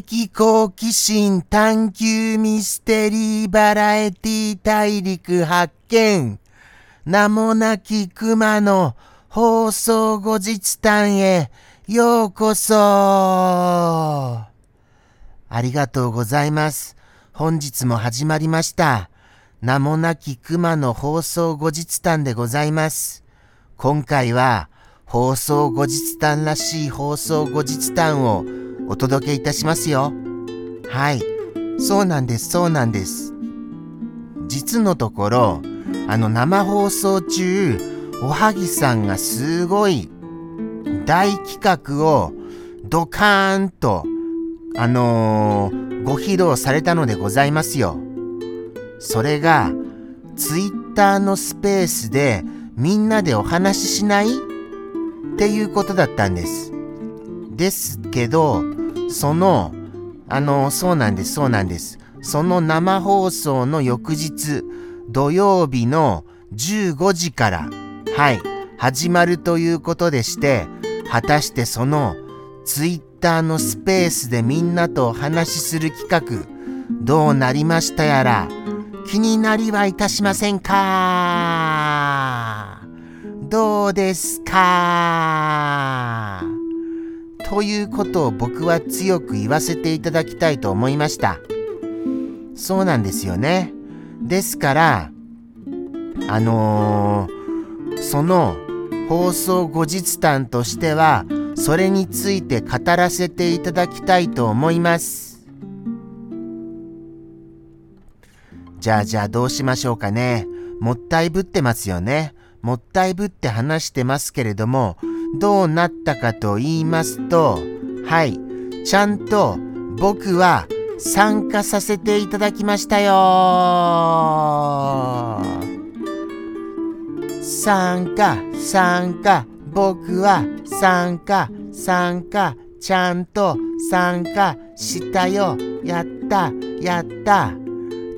的好奇心探求ミステリーバラエティ大陸発見名もなき熊の放送後日談へようこそありがとうございます。本日も始まりました。名もなき熊の放送後日談でございます。今回は放送後日談らしい放送後日談をお届けいたしますよ。はい。そうなんです、そうなんです。実のところ、あの生放送中、おはぎさんがすごい大企画をドカーンと、あのー、ご披露されたのでございますよ。それが、ツイッターのスペースでみんなでお話ししない？っていうことだったんです。ですけど、その、あの、そうなんです、そうなんです。その生放送の翌日、土曜日の15時から、はい、始まるということでして、果たしてそのツイッターのスペースでみんなとお話しする企画、どうなりましたやら、気になりはいたしませんか？どうですか？ということを僕は強く言わせていただきたいと思いました。そうなんですよね。ですから、あのー、その放送後日談としては、それについて語らせていただきたいと思います。じゃあじゃあどうしましょうかね。もったいぶってますよね。もったいぶって話してますけれども、どうなったかと言いますと、はい、ちゃんと僕は参加させていただきましたよ参加、参加、僕は参加、参加、ちゃんと参加したよ。やった、やった。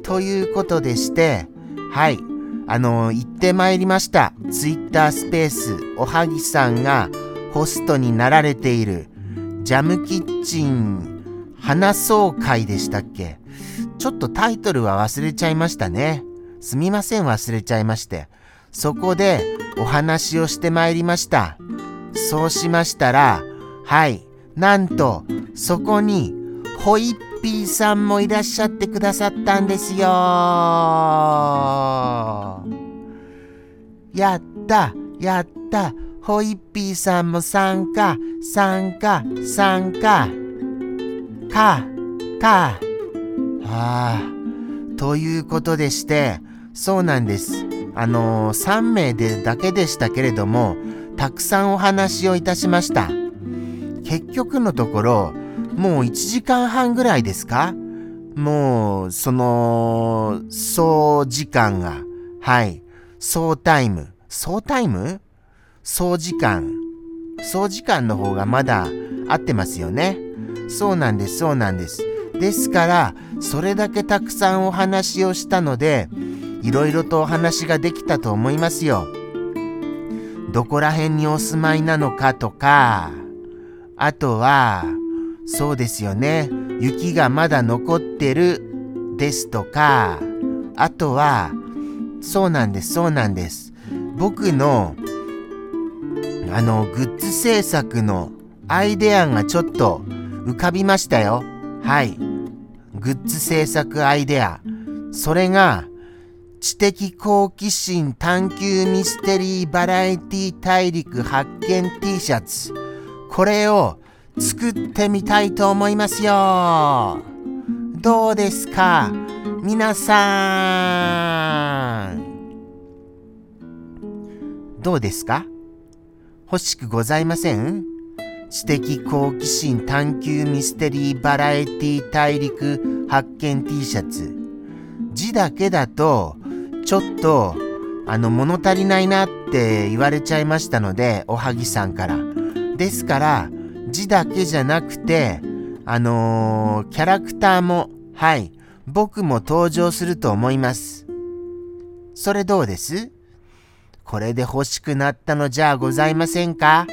ということでして、はい、あの行ってまいりました。ツイッタースペース、おはぎさんがホストになられている、ジャムキッチン、花総会でしたっけ？ちょっとタイトルは忘れちゃいましたね。すみません、忘れちゃいまして。そこでお話をしてまいりました。そうしましたら、はい、なんと、そこに、ホイップピーさんもいらっしゃってくださったんですよ。やったやった。ホイッピーさんも参加参加参加。かか。あということでしてそうなんです。あのー、3名でだけでしたけれどもたくさんお話をいたしました。結局のところもう1時間半ぐらいですか？もう、その、総時間が、はい、総タイム、総タイム？総時間、総時間の方がまだ合ってますよね。そうなんです、そうなんです。ですから、それだけたくさんお話をしたので、いろいろとお話ができたと思いますよ。どこら辺にお住まいなのかとか、あとは、そうですよね。雪がまだ残ってるですとか、あとは、そうなんです、そうなんです。僕の、あの、グッズ制作のアイデアがちょっと浮かびましたよ。はい。グッズ制作アイデア。それが、知的好奇心探求ミステリーバラエティ大陸発見 T シャツ。これを作ってみたいと思いますよ。どうですか？皆さん。どうですか？欲しくございません？知的好奇心探求ミステリーバラエティ大陸発見 T シャツ。字だけだと、ちょっと、あの、物足りないなって言われちゃいましたので、おはぎさんから。ですから、字だけじゃなくて、あのー、キャラクターも、はい、僕も登場すると思います。それどうです？これで欲しくなったのじゃございませんか？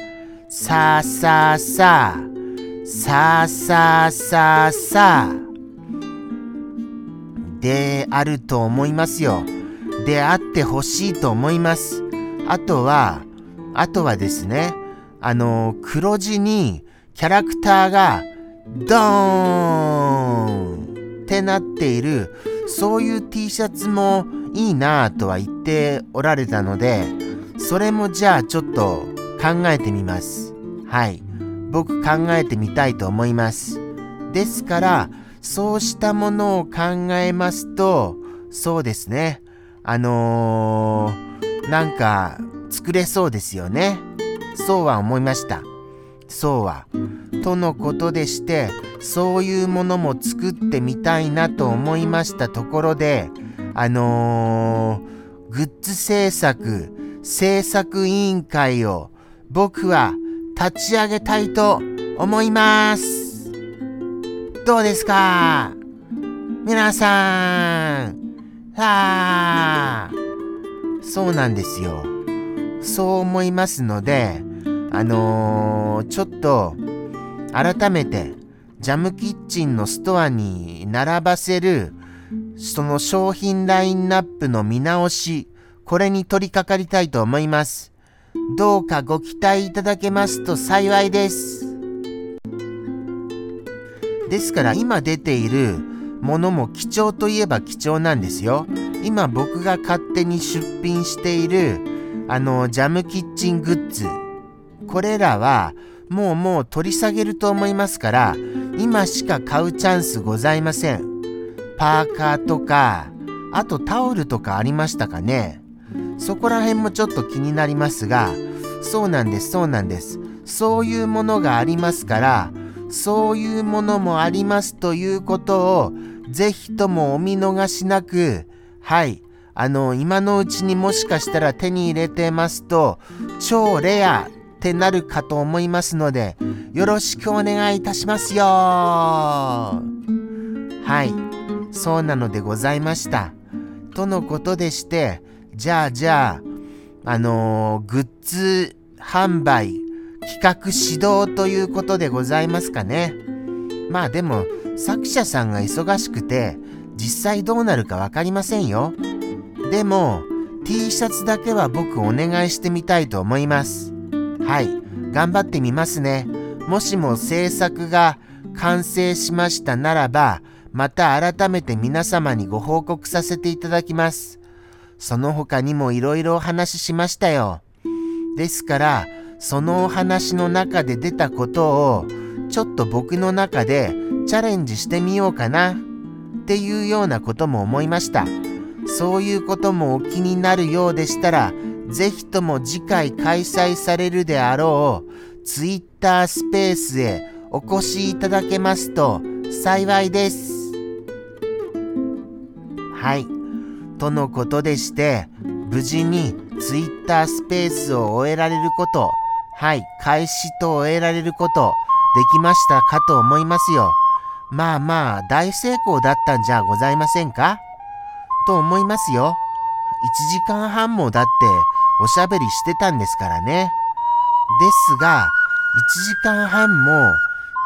さあさあさあ、さあさあさあさあであると思いますよ。であってほしいと思います。あとは、あとはですね、あの、黒字にキャラクターがドーンってなっている、そういう T シャツもいいなぁとは言っておられたので、それもじゃあちょっと考えてみます。はい。僕考えてみたいと思います。ですから、そうしたものを考えますと、そうですね。あのー、なんか作れそうですよね。そうは思いました。そうは。とのことでして、そういうものも作ってみたいなと思いましたところで、あのー、グッズ制作、制作委員会を僕は立ち上げたいと思います。どうですか？皆さん。はあ。そうなんですよ。そう思いますので、あのー、ちょっと改めてジャムキッチンのストアに並ばせるその商品ラインナップの見直し、これに取り掛かりたいと思います。どうかご期待いただけますと幸いです。ですから今出ているものも貴重といえば貴重なんですよ。今僕が勝手に出品しているあのジャムキッチングッズ。これらはもうもう取り下げると思いますから今しか買うチャンスございません。パーカーとかあとタオルとかありましたかねそこら辺もちょっと気になりますが、そうなんです、そうなんです。そういうものがありますから、そういうものもありますということを、ぜひともお見逃しなく、はい、あの、今のうちにもしかしたら手に入れてますと、超レアってなるかと思いますので、よろしくお願いいたしますよはい、そうなのでございました。とのことでして、じゃあじゃあ、あのー、グッズ販売、企画指導ということでございますかね。まあでも、作者さんが忙しくて、実際どうなるかわかりませんよ。でも、T シャツだけは僕お願いしてみたいと思います。はい、頑張ってみますね。もしも制作が完成しましたならば、また改めて皆様にご報告させていただきます。その他にもいろいろお話ししましたよ。ですから、そのお話の中で出たことを、ちょっと僕の中でチャレンジしてみようかな、っていうようなことも思いました。そういうこともお気になるようでしたら、ぜひとも次回開催されるであろう、ツイッタースペースへお越しいただけますと幸いです。はい。とのことでして、無事に Twitter スペースを終えられること、はい、開始と終えられること、できましたかと思いますよ。まあまあ、大成功だったんじゃございませんか？と思いますよ。1時間半もだっておしゃべりしてたんですからね。ですが、1時間半も、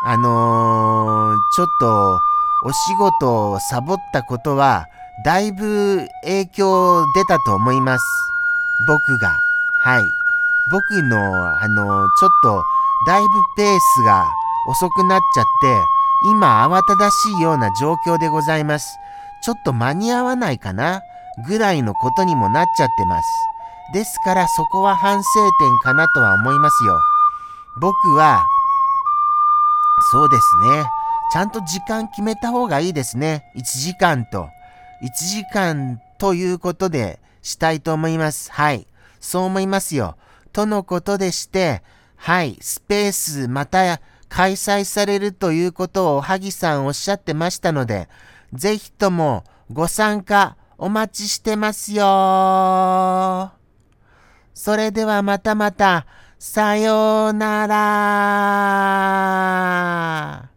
あのー、ちょっとお仕事をサボったことはだいぶ影響出たと思います。僕が。はい。僕の、あの、ちょっと、だいぶペースが遅くなっちゃって、今慌ただしいような状況でございます。ちょっと間に合わないかな？ぐらいのことにもなっちゃってます。ですからそこは反省点かなとは思いますよ。僕は、そうですね。ちゃんと時間決めた方がいいですね。1時間と。1時間ということでしたいと思います。はい。そう思いますよ。とのことでして、はい。スペースまた開催されるということをおはぎさんおっしゃってましたので、ぜひともご参加お待ちしてますよ。それではまたまた、さようなら。